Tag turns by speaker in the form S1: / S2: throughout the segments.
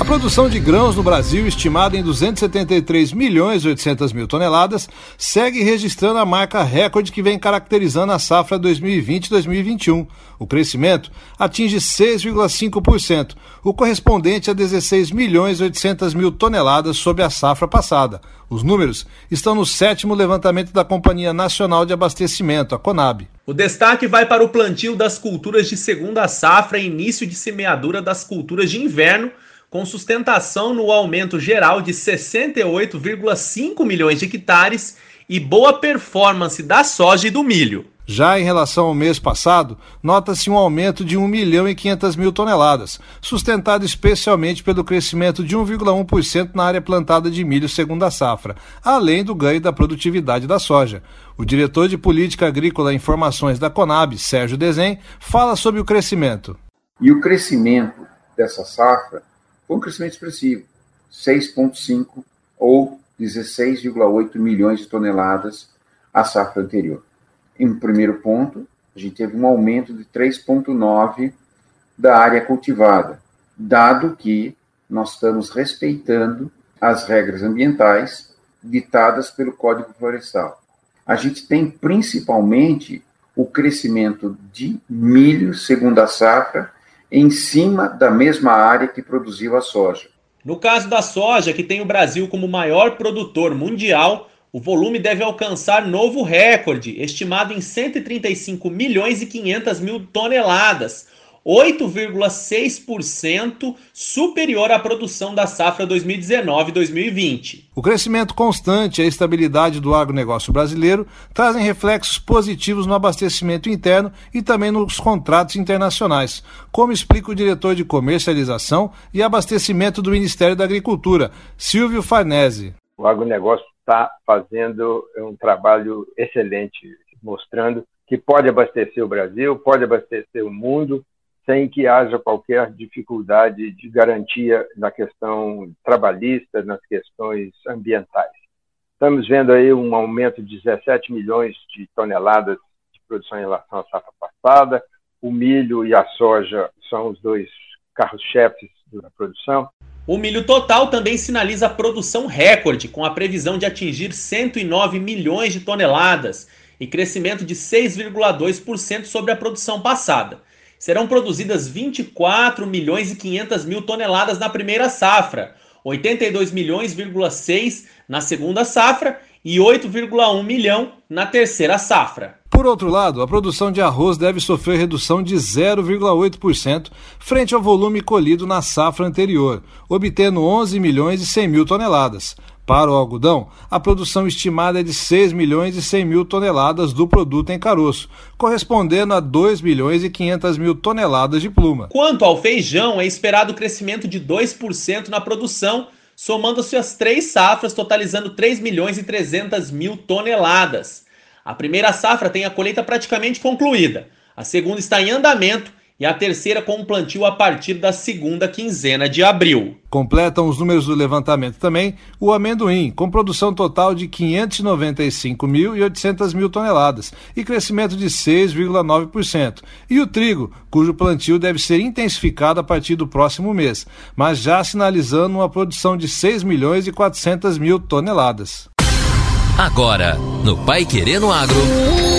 S1: A produção de grãos no Brasil, estimada em 273 milhões e 800 mil toneladas, segue registrando a marca recorde que vem caracterizando a safra 2020-2021. O crescimento atinge 6,5%, o correspondente a 16 milhões e 800 mil toneladas sob a safra passada. Os números estão no sétimo levantamento da Companhia Nacional de Abastecimento, a Conab.
S2: O destaque vai para o plantio das culturas de segunda safra e início de semeadura das culturas de inverno, com sustentação no aumento geral de 68,5 milhões de hectares e boa performance da soja e do milho.
S1: Já em relação ao mês passado, nota-se um aumento de 1 milhão e 500 mil toneladas, sustentado especialmente pelo crescimento de 1,1% na área plantada de milho segundo a safra, além do ganho da produtividade da soja. O diretor de Política Agrícola e Informações da Conab, Sérgio Desen, fala sobre o crescimento.
S3: E o crescimento dessa safra foi um crescimento expressivo, 6,5 ou 16,8 milhões de toneladas à safra anterior. Em primeiro ponto, a gente teve um aumento de 3,9 da área cultivada, dado que nós estamos respeitando as regras ambientais ditadas pelo Código Florestal. A gente tem principalmente o crescimento de milho, segundo a safra, em cima da mesma área que produziu a soja.
S2: No caso da soja, que tem o Brasil como maior produtor mundial, o volume deve alcançar novo recorde, estimado em 135 milhões e 500 mil toneladas, 8,6% superior à produção da safra 2019-2020.
S1: O crescimento constante e a estabilidade do agronegócio brasileiro trazem reflexos positivos no abastecimento interno e também nos contratos internacionais, como explica o diretor de comercialização e abastecimento do Ministério da Agricultura, Silvio Farnese.
S4: O agronegócio está fazendo um trabalho excelente, mostrando que pode abastecer o Brasil, pode abastecer o mundo, sem que haja qualquer dificuldade de garantia na questão trabalhista, nas questões ambientais. Estamos vendo aí um aumento de 17 milhões de toneladas de produção em relação à safra passada. O milho e a soja são os dois carros-chefes da produção.
S2: O milho total também sinaliza produção recorde, com a previsão de atingir 109 milhões de toneladas e crescimento de 6,2% sobre a produção passada. Serão produzidas 24 milhões e 500 mil toneladas na primeira safra, 82 milhões,6 na segunda safra e 8,1 milhão na terceira safra.
S1: Por outro lado, a produção de arroz deve sofrer redução de 0,8% frente ao volume colhido na safra anterior, obtendo 11 milhões e 100 mil toneladas. Para o algodão, a produção estimada é de 6 milhões e 100 mil toneladas do produto em caroço, correspondendo a 2 milhões e 500 mil toneladas de pluma.
S2: Quanto ao feijão, é esperado crescimento de 2% na produção, somando-se as três safras, totalizando 3 milhões e 300 mil toneladas. A primeira safra tem a colheita praticamente concluída, a segunda está em andamento e a terceira com o plantio a partir da segunda quinzena de abril.
S1: Completam os números do levantamento também o amendoim, com produção total de 595.800 mil toneladas e crescimento de 6,9%, e o trigo, cujo plantio deve ser intensificado a partir do próximo mês, mas já sinalizando uma produção de 6 milhões e 400 mil toneladas.
S5: Agora, no Pai Querendo Agro.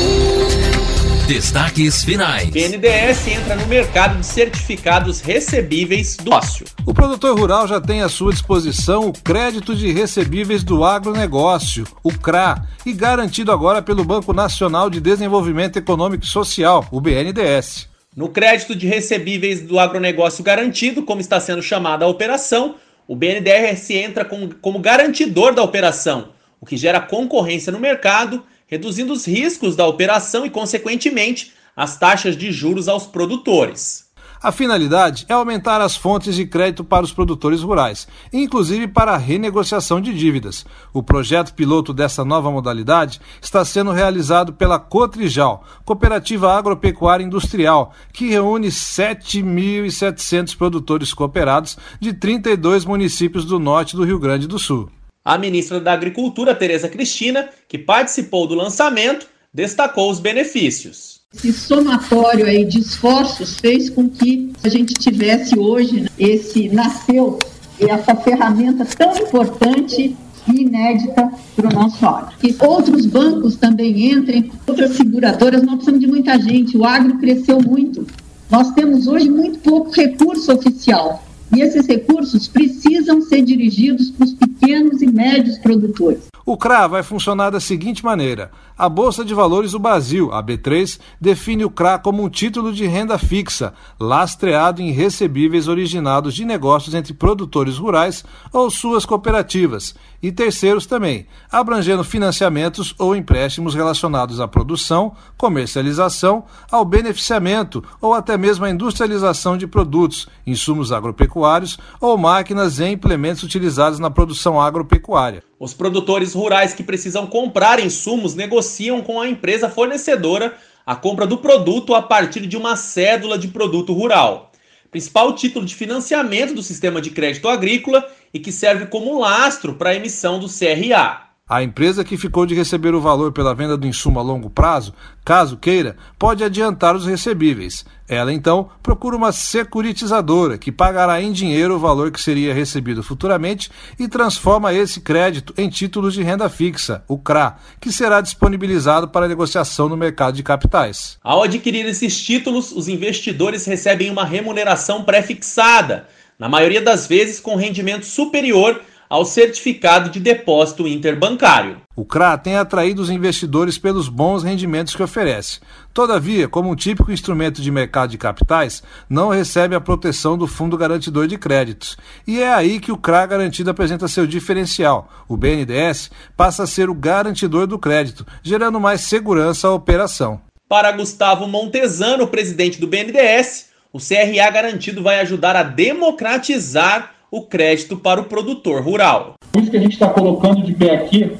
S5: Destaques finais.
S2: BNDES entra no mercado de certificados recebíveis do ócio.
S1: O produtor rural já tem à sua disposição o crédito de recebíveis do agronegócio, o CRA, e garantido agora pelo Banco Nacional de Desenvolvimento Econômico e Social, o BNDES.
S2: No crédito de recebíveis do agronegócio garantido, como está sendo chamada a operação, o BNDES entra com, como garantidor da operação, o que gera concorrência no mercado reduzindo os riscos da operação e, consequentemente, as taxas de juros aos produtores.
S1: A finalidade é aumentar as fontes de crédito para os produtores rurais, inclusive para a renegociação de dívidas. O projeto piloto dessa nova modalidade está sendo realizado pela Cotrijal, Cooperativa Agropecuária Industrial, que reúne 7.700 produtores cooperados de 32 municípios do norte do Rio Grande do Sul.
S2: A ministra da Agricultura, Tereza Cristina, que participou do lançamento, destacou os benefícios.
S6: Esse somatório aí de esforços fez com que a gente tivesse hoje né, esse nasceu essa ferramenta tão importante e inédita para o nosso agro. Que outros bancos também entrem, outras seguradoras, nós precisamos de muita gente, o agro cresceu muito. Nós temos hoje muito pouco recurso oficial. E esses recursos precisam ser dirigidos para os pequenos e médios produtores.
S1: O CRA vai funcionar da seguinte maneira: a Bolsa de Valores do Brasil, a B3, define o CRA como um título de renda fixa, lastreado em recebíveis originados de negócios entre produtores rurais ou suas cooperativas, e terceiros também, abrangendo financiamentos ou empréstimos relacionados à produção, comercialização, ao beneficiamento ou até mesmo à industrialização de produtos, insumos agropecuários ou máquinas e implementos utilizados na produção agropecuária.
S2: Os produtores rurais que precisam comprar insumos negociam com a empresa fornecedora a compra do produto a partir de uma cédula de produto rural, principal título de financiamento do sistema de crédito agrícola e que serve como lastro para a emissão do CRA.
S1: A empresa que ficou de receber o valor pela venda do insumo a longo prazo, caso queira, pode adiantar os recebíveis. Ela então procura uma securitizadora que pagará em dinheiro o valor que seria recebido futuramente e transforma esse crédito em títulos de renda fixa, o CRA, que será disponibilizado para negociação no mercado de capitais.
S2: Ao adquirir esses títulos, os investidores recebem uma remuneração pré-fixada, na maioria das vezes com rendimento superior ao certificado de depósito interbancário.
S1: O CRA tem atraído os investidores pelos bons rendimentos que oferece. Todavia, como um típico instrumento de mercado de capitais, não recebe a proteção do Fundo Garantidor de Créditos. E é aí que o CRA garantido apresenta seu diferencial. O BNDES passa a ser o garantidor do crédito, gerando mais segurança à operação.
S2: Para Gustavo Montesano, presidente do BNDES, o CRA garantido vai ajudar a democratizar o crédito para o produtor rural.
S7: Isso que a gente está colocando de pé aqui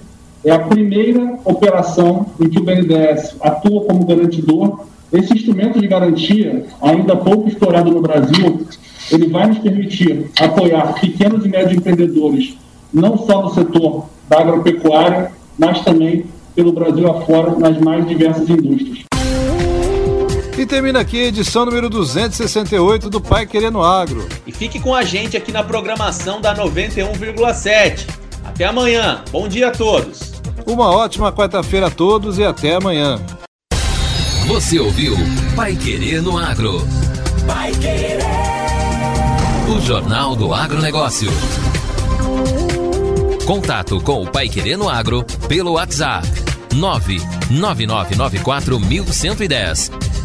S7: é a primeira operação em que o BNDES atua como garantidor. Esse instrumento de garantia, ainda pouco explorado no Brasil, ele vai nos permitir apoiar pequenos e médios empreendedores, não só no setor da agropecuária, mas também pelo Brasil afora, nas mais diversas indústrias.
S1: E termina aqui a edição número 268 do Pai Querendo Agro.
S2: E fique com a gente aqui na programação da 91,7. Até amanhã. Bom dia a todos.
S1: Uma ótima quarta-feira a todos e até amanhã.
S5: Você ouviu Pai Querendo Agro.
S8: Pai Querer.
S5: O Jornal do Agronegócio. Contato com o Pai Querendo Agro pelo WhatsApp 999941110